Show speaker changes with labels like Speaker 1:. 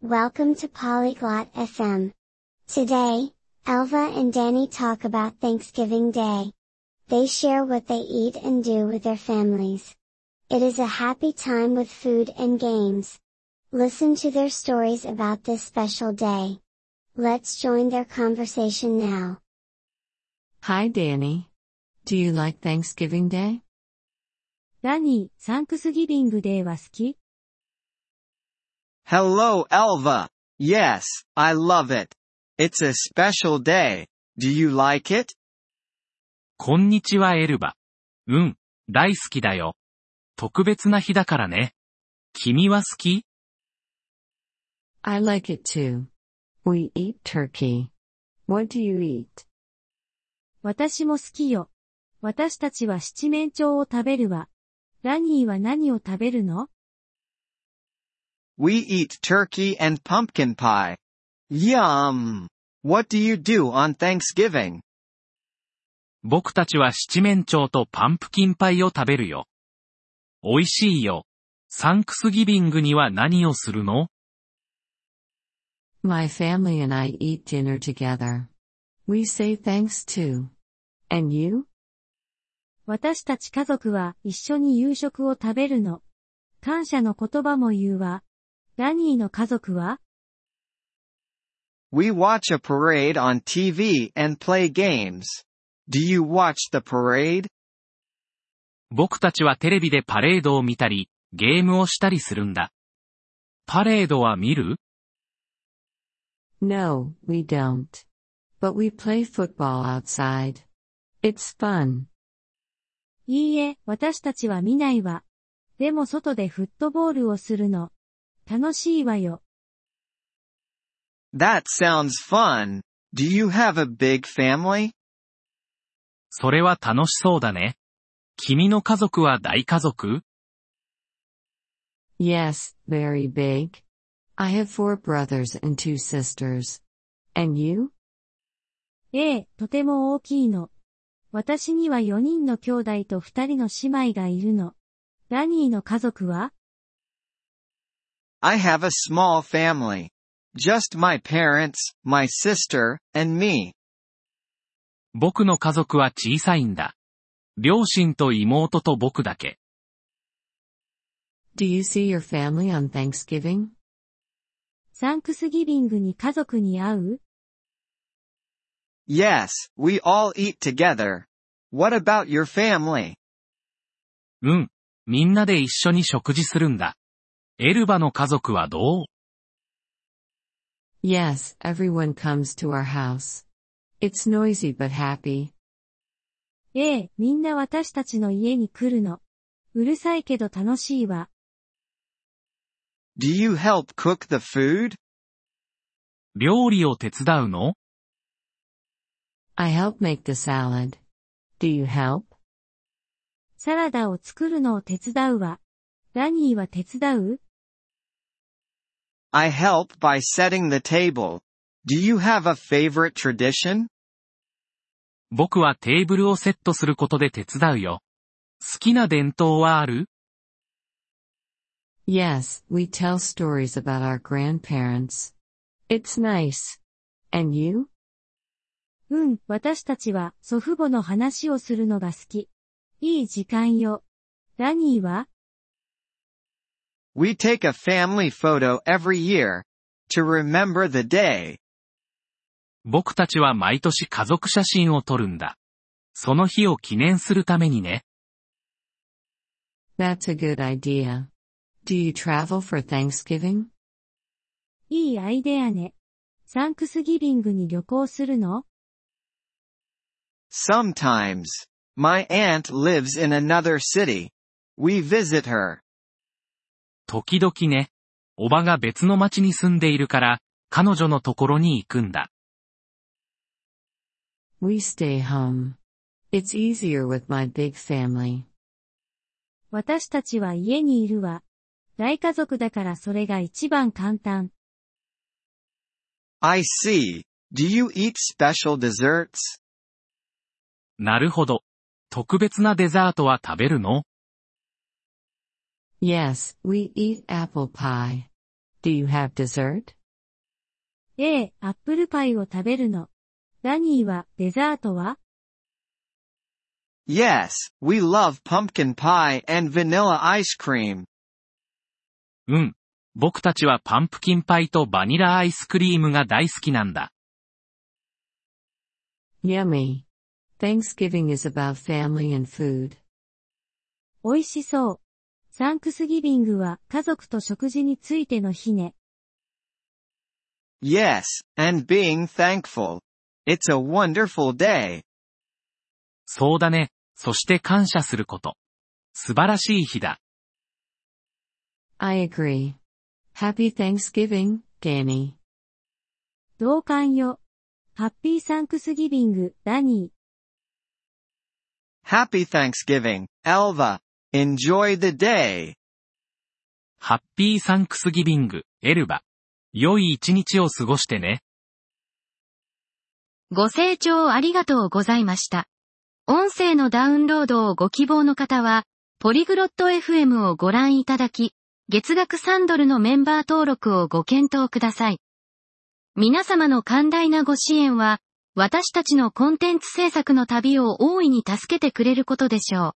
Speaker 1: Welcome to Polyglot FM. Today, Elva and Danny talk about Thanksgiving Day. They share what they eat and do with their families. It is a happy time with food and games. Listen to their stories about this special day. Let's join their conversation now.
Speaker 2: Hi Danny. Do you like Thanksgiving Day?
Speaker 3: ダニー、サンクスギビングデーは好き
Speaker 4: Hello Elva. Yes, I love it. It's a special day. Do you like it?
Speaker 5: こんにちはエルバ。うん、大好きだよ。特別な日だからね。君は好き
Speaker 2: I like it too. We eat turkey. What do you eat?
Speaker 3: 私も好きよ。私たちは七面鳥を食べるわ。ラニーは何を食べるの
Speaker 4: We eat turkey and pumpkin pie. Yum! What do you do on Thanksgiving?
Speaker 5: 僕たちは七面鳥とパンプキンパイを食べるよ。美味しいよ。サンクスギビングには何をするの
Speaker 2: My family and I eat dinner together. We say thanks too. And you?
Speaker 3: 私たち家族は一緒に夕食を食べるの。感謝の言葉も言うわ。ラニーの家族は
Speaker 4: We watch a parade on TV and play games. Do you watch the parade?
Speaker 5: 僕たちはテレビでパレードを見たり、ゲームをしたりするんだ。パレードは見る
Speaker 2: No, we don't. But we play football outside. It's fun.
Speaker 3: いいえ、私たちは見ないわ。でも外でフットボールをするの。楽しいわよ。
Speaker 4: That sounds fun. Do you have a big family?
Speaker 5: それは楽しそうだね。君の家族は大家族
Speaker 2: Yes, very big. I have four brothers and two sisters. And you?
Speaker 3: ええ、とても大きいの。私には4人の兄弟と2人の姉妹がいるの。ラニーの家族は
Speaker 4: I have a small family. Just my parents, my sister, and me.
Speaker 5: 僕の家族は小さいんだ。両親と妹と僕だけ。
Speaker 2: Do you see your family on Thanksgiving?
Speaker 3: サンクスギビングに家族に会う
Speaker 4: Yes, we all eat together. What about your family?
Speaker 5: うん。みんなで一緒に食事するんだ。 エルバの家族はどう
Speaker 2: Yes, everyone comes to our house. It's noisy but happy.
Speaker 3: ええ、みんな私たちの家に来るの。うるさいけど楽しいわ。
Speaker 4: Do you help cook the food?
Speaker 5: 料理を手伝うの
Speaker 2: I help make the salad. Do you help?
Speaker 3: サラダを作るのを手伝うわ。ラニーは手伝う
Speaker 4: I help by setting the table. Do you have a favorite tradition?
Speaker 5: 僕はテーブルをセットすることで手伝うよ。好きな伝統はある
Speaker 2: Yes, we tell stories about our grandparents. It's nice. And you?
Speaker 3: うん、私たちは祖父母の話をするのが好き。いい時間よ。ラニーは
Speaker 4: We take a family photo every year. To remember the day.
Speaker 5: 僕たちは毎年家族写真を撮るんだ。その日を記念するためにね。
Speaker 2: That's a good idea. Do you travel for Thanksgiving?
Speaker 3: いいアイデアね。サンクスギビングに旅行するの
Speaker 4: Sometimes. My aunt lives in another city. We visit her.
Speaker 5: 時々ね。おばが別の町に住んでいるから、彼女のところに行くんだ。
Speaker 2: We stay home. It's easier with my big family.
Speaker 3: 私たちは家にいるわ。大家族だからそれが一番簡単。
Speaker 4: I see. Do you eat special desserts?
Speaker 5: なるほど。特別なデザートは食べるの？
Speaker 2: Yes, we eat apple pie. Do you have dessert?
Speaker 3: A、アップルパイを食べるの。ラニーは、デザートは
Speaker 4: Yes, we love pumpkin pie and vanilla ice cream.
Speaker 5: うん。僕たちはパンプキンパイとバニラアイスクリームが大好きなんだ。
Speaker 2: Yummy. Thanksgiving is about family and food.
Speaker 3: 美味しそう。サンクスギビングは家族と食事についての日ね。
Speaker 4: Yes, and being thankful. It's a wonderful day.
Speaker 5: そうだね。そして感謝すること。素晴らしい日だ。
Speaker 2: I agree. Happy Thanksgiving, Danny.
Speaker 3: 同感よ。ハッピーサンクスギビング、ラニ
Speaker 4: Happy Thanksgiving, Elva. Enjoy the day.
Speaker 5: ハッピーサンクスギビング、エルバ。良い一日を過ごしてね。
Speaker 6: ご清聴ありがとうございました。音声のダウンロードをご希望の方は、ポリグロット FM をご覧いただき、月額3ドルのメンバー登録をご検討ください。皆様の寛大なご支援は、私たちのコンテンツ制作の旅を大いに助けてくれることでしょう。